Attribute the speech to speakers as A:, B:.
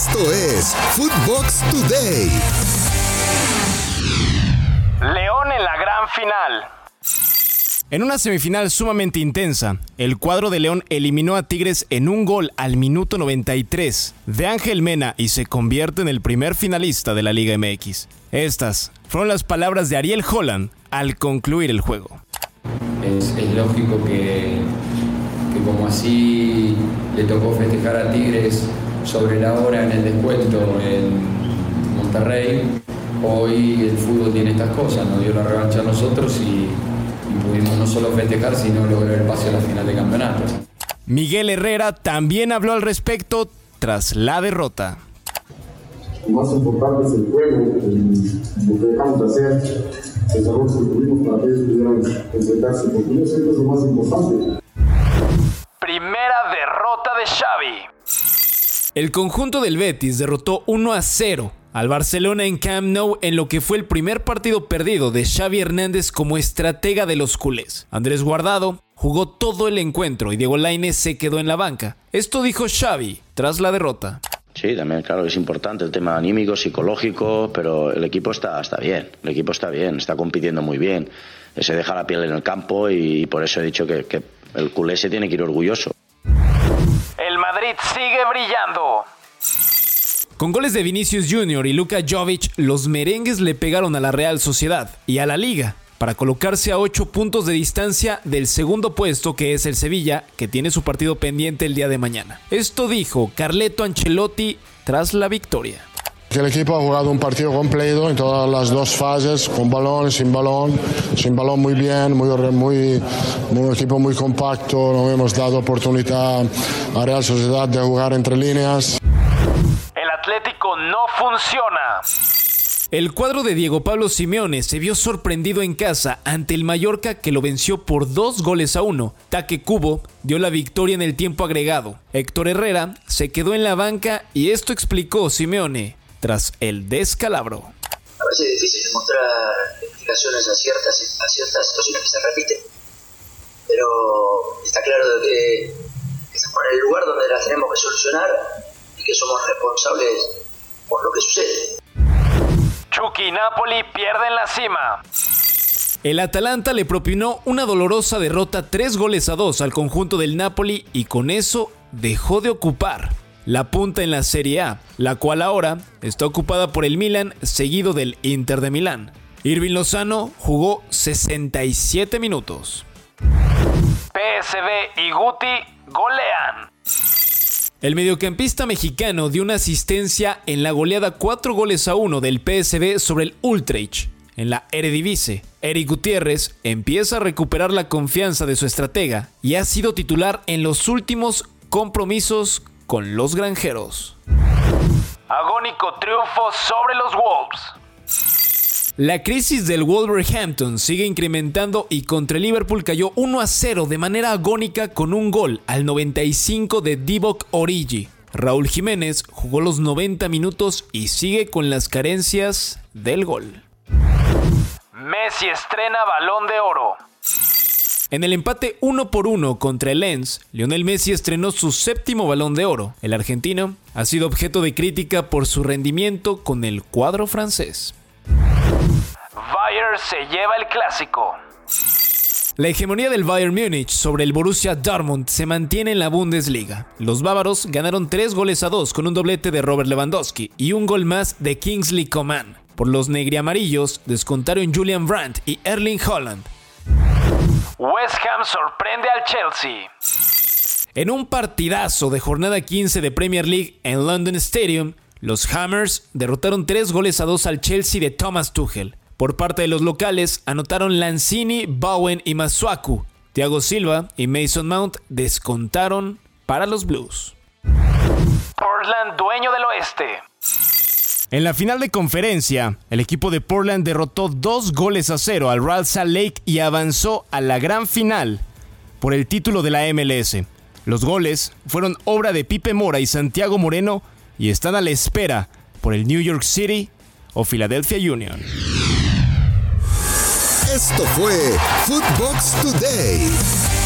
A: Esto es Footbox Today.
B: León en la gran final.
C: En una semifinal sumamente intensa, el cuadro de León eliminó a Tigres en un gol al minuto 93 de Ángel Mena y se convierte en el primer finalista de la Liga MX. Estas fueron las palabras de Ariel Holland al concluir el juego.
D: Es, es lógico que, que como así le tocó festejar a Tigres sobre la hora en el descuento en Monterrey, hoy el fútbol tiene estas cosas, nos dio la revancha a nosotros y, y pudimos no solo festejar, sino lograr el pase a la final de campeonato.
C: Miguel Herrera también habló al respecto tras la derrota.
E: Lo más importante es el juego, el- lo que dejamos de hacer, que tuvimos para que ellos pudieran enfrentarse, porque yo sé que es lo más importante.
B: Primera derrota de Xavi.
C: El conjunto del Betis derrotó 1 a 0 al Barcelona en Camp Nou en lo que fue el primer partido perdido de Xavi Hernández como estratega de los culés. Andrés Guardado jugó todo el encuentro y Diego Lainez se quedó en la banca. Esto dijo Xavi tras la derrota.
F: Sí, también, claro, es importante el tema anímico, psicológico, pero el equipo está, está bien, el equipo está bien, está compitiendo muy bien, se deja la piel en el campo y por eso he dicho que, que el culé se tiene que ir orgulloso.
B: Madrid sigue brillando.
C: Con goles de Vinicius Jr. y Luka Jovic, los merengues le pegaron a la Real Sociedad y a la Liga para colocarse a 8 puntos de distancia del segundo puesto que es el Sevilla, que tiene su partido pendiente el día de mañana. Esto dijo Carleto Ancelotti tras la victoria.
G: El equipo ha jugado un partido completo en todas las dos fases, con balón, sin balón, sin balón muy bien, muy, muy, un equipo muy compacto, no hemos dado oportunidad a Real Sociedad de jugar entre líneas.
B: El Atlético no funciona.
C: El cuadro de Diego Pablo Simeone se vio sorprendido en casa ante el Mallorca que lo venció por dos goles a uno. Taque Cubo dio la victoria en el tiempo agregado. Héctor Herrera se quedó en la banca y esto explicó Simeone tras el descalabro.
H: A veces es difícil encontrar explicaciones a ciertas, a ciertas situaciones que se repiten, pero está claro de que estamos en el lugar donde las tenemos que solucionar y que somos responsables por lo que sucede.
B: Chucky y Napoli pierden la cima.
C: El Atalanta le propinó una dolorosa derrota 3 goles a 2 al conjunto del Napoli y con eso dejó de ocupar la punta en la Serie A, la cual ahora está ocupada por el Milan seguido del Inter de Milán. Irving Lozano jugó 67 minutos.
B: PSV y Guti golean.
C: El mediocampista mexicano dio una asistencia en la goleada 4 goles a 1 del PSV sobre el Utrecht en la Eredivisie. Eric Gutiérrez empieza a recuperar la confianza de su estratega y ha sido titular en los últimos compromisos con los granjeros.
B: Agónico triunfo sobre los Wolves.
C: La crisis del Wolverhampton sigue incrementando y contra el Liverpool cayó 1 a 0 de manera agónica con un gol al 95 de Divock Origi. Raúl Jiménez jugó los 90 minutos y sigue con las carencias del gol.
B: Messi estrena balón de oro.
C: En el empate 1 por 1 contra el Lens, Lionel Messi estrenó su séptimo balón de oro. El argentino ha sido objeto de crítica por su rendimiento con el cuadro francés.
B: Bayern se lleva el clásico.
C: La hegemonía del Bayern Múnich sobre el Borussia Dortmund se mantiene en la Bundesliga. Los bávaros ganaron 3 goles a 2 con un doblete de Robert Lewandowski y un gol más de Kingsley Coman. Por los negriamarillos descontaron Julian Brandt y Erling Holland.
B: West Ham sorprende al Chelsea.
C: En un partidazo de jornada 15 de Premier League en London Stadium, los Hammers derrotaron 3 goles a 2 al Chelsea de Thomas Tuchel. Por parte de los locales, anotaron Lanzini, Bowen y Masuaku. Thiago Silva y Mason Mount descontaron para los Blues.
B: Portland, dueño del oeste.
C: En la final de conferencia, el equipo de Portland derrotó dos goles a cero al Real Salt Lake y avanzó a la gran final por el título de la MLS. Los goles fueron obra de Pipe Mora y Santiago Moreno y están a la espera por el New York City o Philadelphia Union.
A: Esto fue Footbox Today.